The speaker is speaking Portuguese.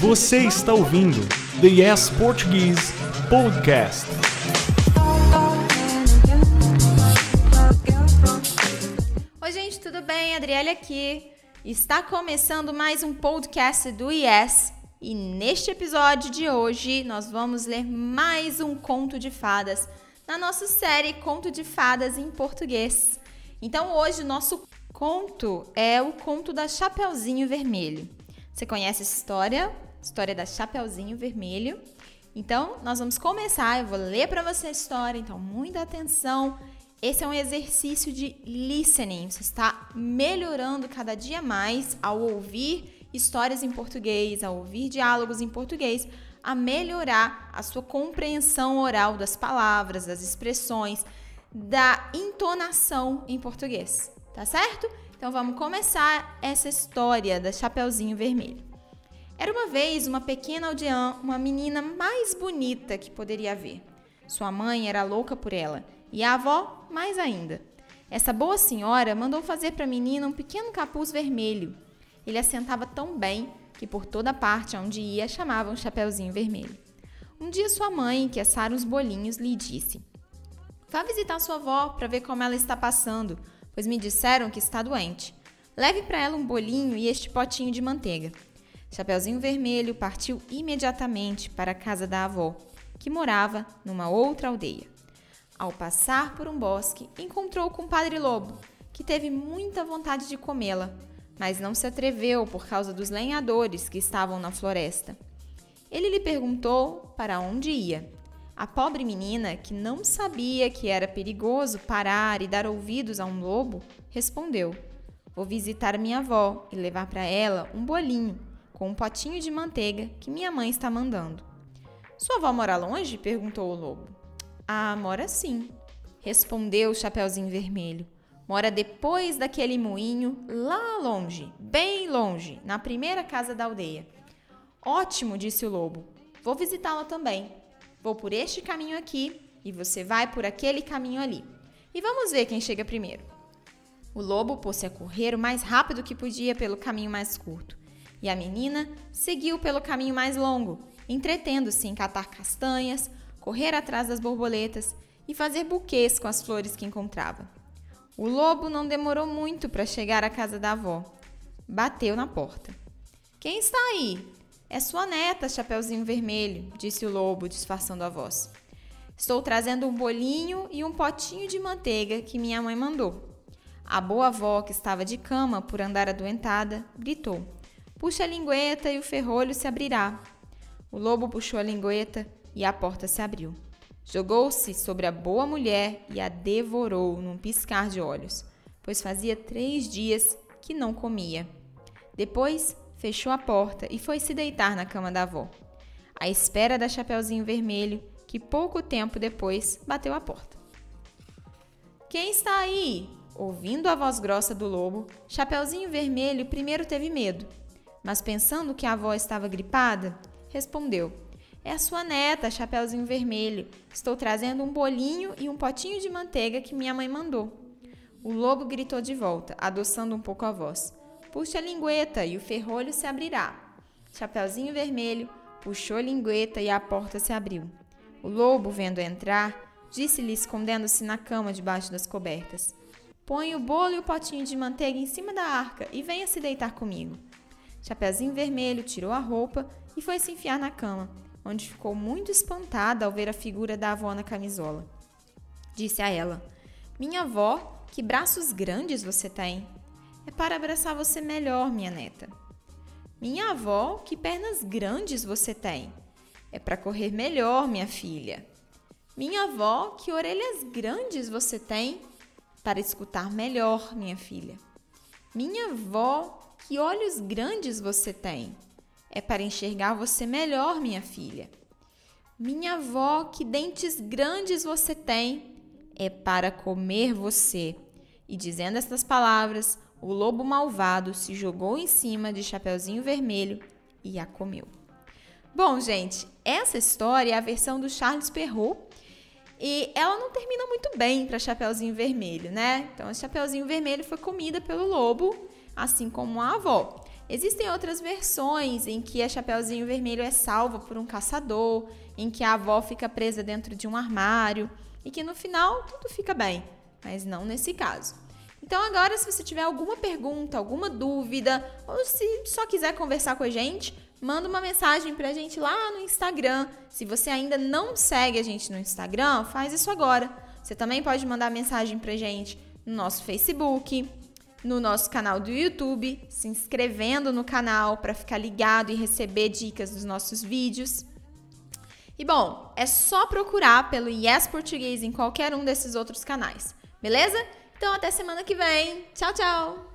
Você está ouvindo The Yes Portuguese Podcast. Oi, gente, tudo bem? Adriele aqui. Está começando mais um podcast do Yes. E neste episódio de hoje nós vamos ler mais um conto de fadas na nossa série Conto de Fadas em Português. Então hoje o nosso conto é o conto da Chapeuzinho Vermelho. Você conhece essa história? História da Chapeuzinho Vermelho. Então, nós vamos começar. Eu vou ler para você a história, então muita atenção. Esse é um exercício de listening. Você está melhorando cada dia mais ao ouvir histórias em português, ao ouvir diálogos em português, a melhorar a sua compreensão oral das palavras, das expressões, da entonação em português. Tá certo? Então vamos começar essa história da Chapeuzinho Vermelho. Era uma vez uma pequena aldeã, uma menina mais bonita que poderia haver. Sua mãe era louca por ela e a avó mais ainda. Essa boa senhora mandou fazer para a menina um pequeno capuz vermelho. Ele assentava tão bem que por toda parte onde ia chamavam Chapeuzinho Vermelho. Um dia sua mãe, que assara uns bolinhos, lhe disse: Vá visitar sua avó para ver como ela está passando, pois me disseram que está doente. Leve para ela um bolinho e este potinho de manteiga. Chapeuzinho Vermelho partiu imediatamente para a casa da avó, que morava numa outra aldeia. Ao passar por um bosque, encontrou com o Padre Lobo, que teve muita vontade de comê-la, mas não se atreveu por causa dos lenhadores que estavam na floresta. Ele lhe perguntou para onde ia. A pobre menina, que não sabia que era perigoso parar e dar ouvidos a um lobo, respondeu: Vou visitar minha avó e levar para ela um bolinho com um potinho de manteiga que minha mãe está mandando. Sua avó mora longe? perguntou o lobo. Ah, mora sim, respondeu o Chapeuzinho Vermelho. Mora depois daquele moinho, lá longe, bem longe, na primeira casa da aldeia. Ótimo, disse o lobo. Vou visitá-la também. Vou por este caminho aqui e você vai por aquele caminho ali. E vamos ver quem chega primeiro. O lobo pôs-se a correr o mais rápido que podia pelo caminho mais curto e a menina seguiu pelo caminho mais longo, entretendo-se em catar castanhas, correr atrás das borboletas e fazer buquês com as flores que encontrava. O lobo não demorou muito para chegar à casa da avó. Bateu na porta. Quem está aí? É sua neta, Chapeuzinho Vermelho, disse o lobo, disfarçando a voz. Estou trazendo um bolinho e um potinho de manteiga que minha mãe mandou. A boa avó, que estava de cama por andar adoentada, gritou: Puxa a lingueta e o ferrolho se abrirá. O lobo puxou a lingueta e a porta se abriu. Jogou-se sobre a boa mulher e a devorou num piscar de olhos, pois fazia três dias que não comia. Depois fechou a porta e foi se deitar na cama da avó, à espera da Chapeuzinho Vermelho, que pouco tempo depois bateu a porta. Quem está aí? Ouvindo a voz grossa do lobo, Chapeuzinho Vermelho primeiro teve medo mas pensando que a avó estava gripada, respondeu: É a sua neta, Chapeuzinho Vermelho. Estou trazendo um bolinho e um potinho de manteiga que minha mãe mandou. O lobo gritou de volta, adoçando um pouco a voz. Puxe a lingueta e o ferrolho se abrirá. Chapeuzinho Vermelho puxou a lingueta e a porta se abriu. O lobo, vendo entrar, disse-lhe, escondendo-se na cama debaixo das cobertas: Põe o bolo e o potinho de manteiga em cima da arca e venha se deitar comigo. Chapeuzinho Vermelho tirou a roupa e foi se enfiar na cama, onde ficou muito espantada ao ver a figura da avó na camisola. Disse a ela: Minha avó, que braços grandes você tem! É para abraçar você melhor, minha neta. Minha avó, que pernas grandes você tem! É para correr melhor, minha filha. Minha avó, que orelhas grandes você tem! Para escutar melhor, minha filha. Minha avó, que olhos grandes você tem! É para enxergar você melhor, minha filha. Minha avó, que dentes grandes você tem! É para comer você. E dizendo estas palavras, o lobo malvado se jogou em cima de Chapeuzinho Vermelho e a comeu. Bom, gente, essa história é a versão do Charles Perrault e ela não termina muito bem para Chapeuzinho Vermelho, né? Então, Chapeuzinho Vermelho foi comida pelo lobo assim como a avó. Existem outras versões em que a Chapeuzinho Vermelho é salva por um caçador, em que a avó fica presa dentro de um armário e que no final tudo fica bem, mas não nesse caso. Então agora se você tiver alguma pergunta, alguma dúvida ou se só quiser conversar com a gente, manda uma mensagem pra gente lá no Instagram. Se você ainda não segue a gente no Instagram, faz isso agora. Você também pode mandar mensagem pra gente no nosso Facebook, no nosso canal do YouTube, se inscrevendo no canal para ficar ligado e receber dicas dos nossos vídeos. E bom, é só procurar pelo Yes Português em qualquer um desses outros canais, beleza? Então até semana que vem. Tchau, tchau!